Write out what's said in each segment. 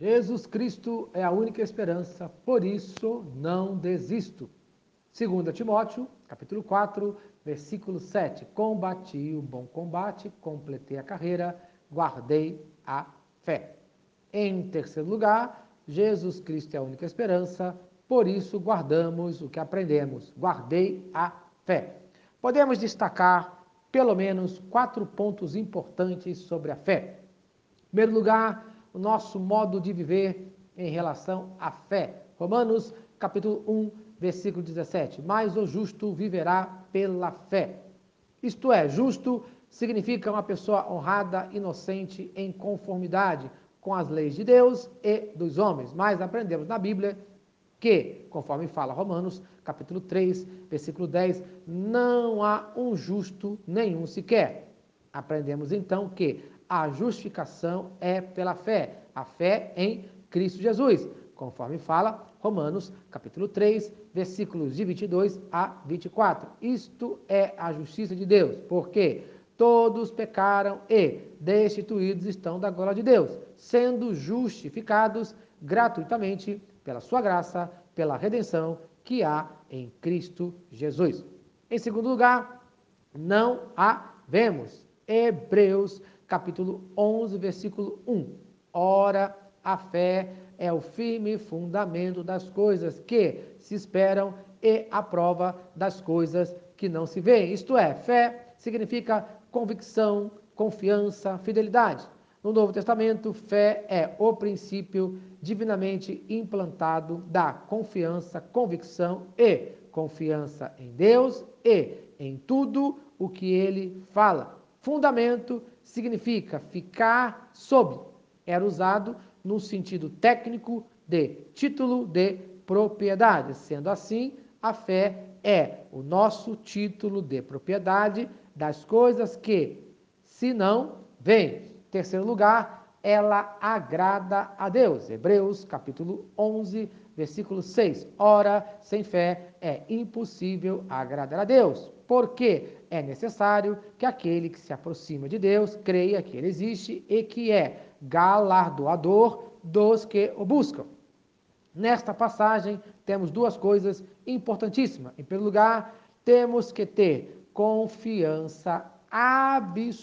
Jesus Cristo é a única esperança, por isso não desisto. 2 Timóteo, capítulo 4, versículo 7. Combati o bom combate, completei a carreira, guardei a fé. Em terceiro lugar, Jesus Cristo é a única esperança, por isso guardamos o que aprendemos. Guardei a fé. Podemos destacar pelo menos quatro pontos importantes sobre a fé. Em primeiro lugar, o nosso modo de viver em relação à fé. Romanos, capítulo 1, versículo 17. Mas o justo viverá pela fé. Isto é, justo significa uma pessoa honrada, inocente, em conformidade com as leis de Deus e dos homens. Mas aprendemos na Bíblia que, conforme fala Romanos, capítulo 3, versículo 10, não há um justo nenhum sequer. Aprendemos então que a justificação é pela fé, a fé em Cristo Jesus, conforme fala Romanos, capítulo 3, versículos de 22 a 24. Isto é a justiça de Deus, porque todos pecaram e destituídos estão da glória de Deus, sendo justificados gratuitamente pela sua graça, pela redenção que há em Cristo Jesus. Em segundo lugar, não a vemos. Hebreus capítulo 11, versículo 1. Ora, a fé é o firme fundamento das coisas que se esperam e a prova das coisas que não se veem. Isto é, fé significa convicção, confiança, fidelidade. No Novo Testamento, fé é o princípio divinamente implantado da confiança, convicção e confiança em Deus e em tudo o que ele fala. Fundamento significa ficar sob. Era usado no sentido técnico de título de propriedade. Sendo assim, a fé é o nosso título de propriedade das coisas que, se não, vêm. Terceiro lugar, ela agrada a Deus. Hebreus, capítulo 11, versículo 6. Ora, sem fé é impossível agradar a Deus, porque é necessário que aquele que se aproxima de Deus creia que ele existe e que é galardoador dos que o buscam. Nesta passagem, temos duas coisas importantíssimas. Em primeiro lugar, temos que ter confiança absoluta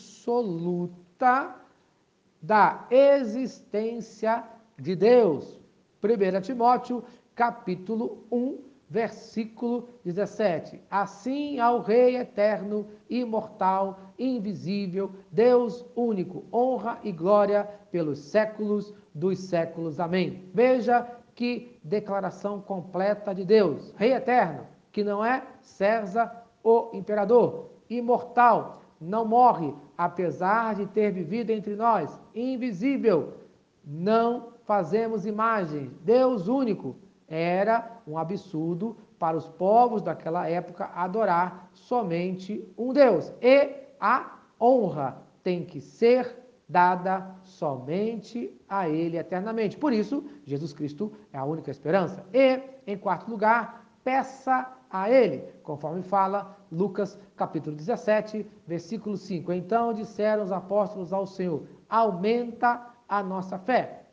da existência de Deus. 1 Timóteo, capítulo 1, versículo 17. Assim ao Rei eterno, imortal, invisível, Deus único, honra e glória pelos séculos dos séculos. Amém. Veja que declaração completa de Deus. Rei eterno, que não é César o imperador, imortal, não morre, apesar de ter vivido entre nós, invisível, não fazemos imagens, Deus único. Era um absurdo para os povos daquela época adorar somente um Deus. E a honra tem que ser dada somente a Ele eternamente. Por isso, Jesus Cristo é a única esperança. E, em quarto lugar, peça a Ele, conforme fala Lucas capítulo 17, versículo 5. Então disseram os apóstolos ao Senhor: aumenta a nossa fé.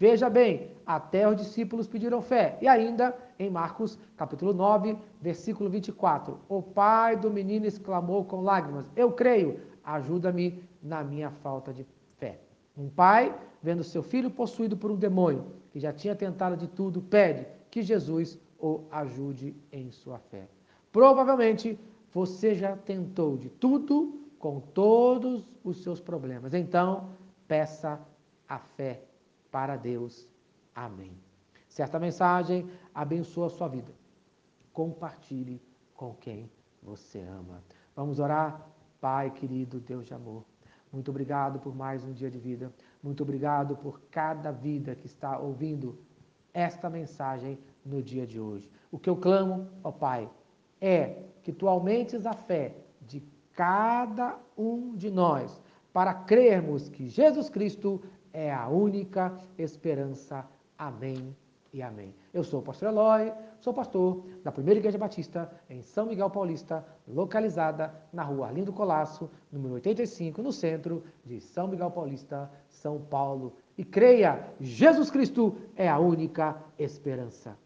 Veja bem, até os discípulos pediram fé. E ainda em Marcos, capítulo 9, versículo 24, o pai do menino exclamou com lágrimas: Eu creio, ajuda-me na minha falta de fé. Um pai, vendo seu filho possuído por um demônio, que já tinha tentado de tudo, pede que Jesus o ajude em sua fé. Provavelmente você já tentou de tudo com todos os seus problemas. Então, peça a fé para Deus. Amém. Certa mensagem abençoa a sua vida. Compartilhe com quem você ama. Vamos orar? Pai querido, Deus de amor. Muito obrigado por mais um dia de vida. Muito obrigado por cada vida que está ouvindo esta mensagem no dia de hoje. O que eu clamo, ó Pai, é que tu aumentes a fé de cada um de nós para crermos que Jesus Cristo é a única esperança. Amém e amém. Eu sou o pastor Eloy, sou pastor da Primeira Igreja Batista em São Miguel Paulista, localizada na rua Arlindo Colasso, número 85, no centro de São Miguel Paulista, São Paulo. e creia, Jesus Cristo é a única esperança.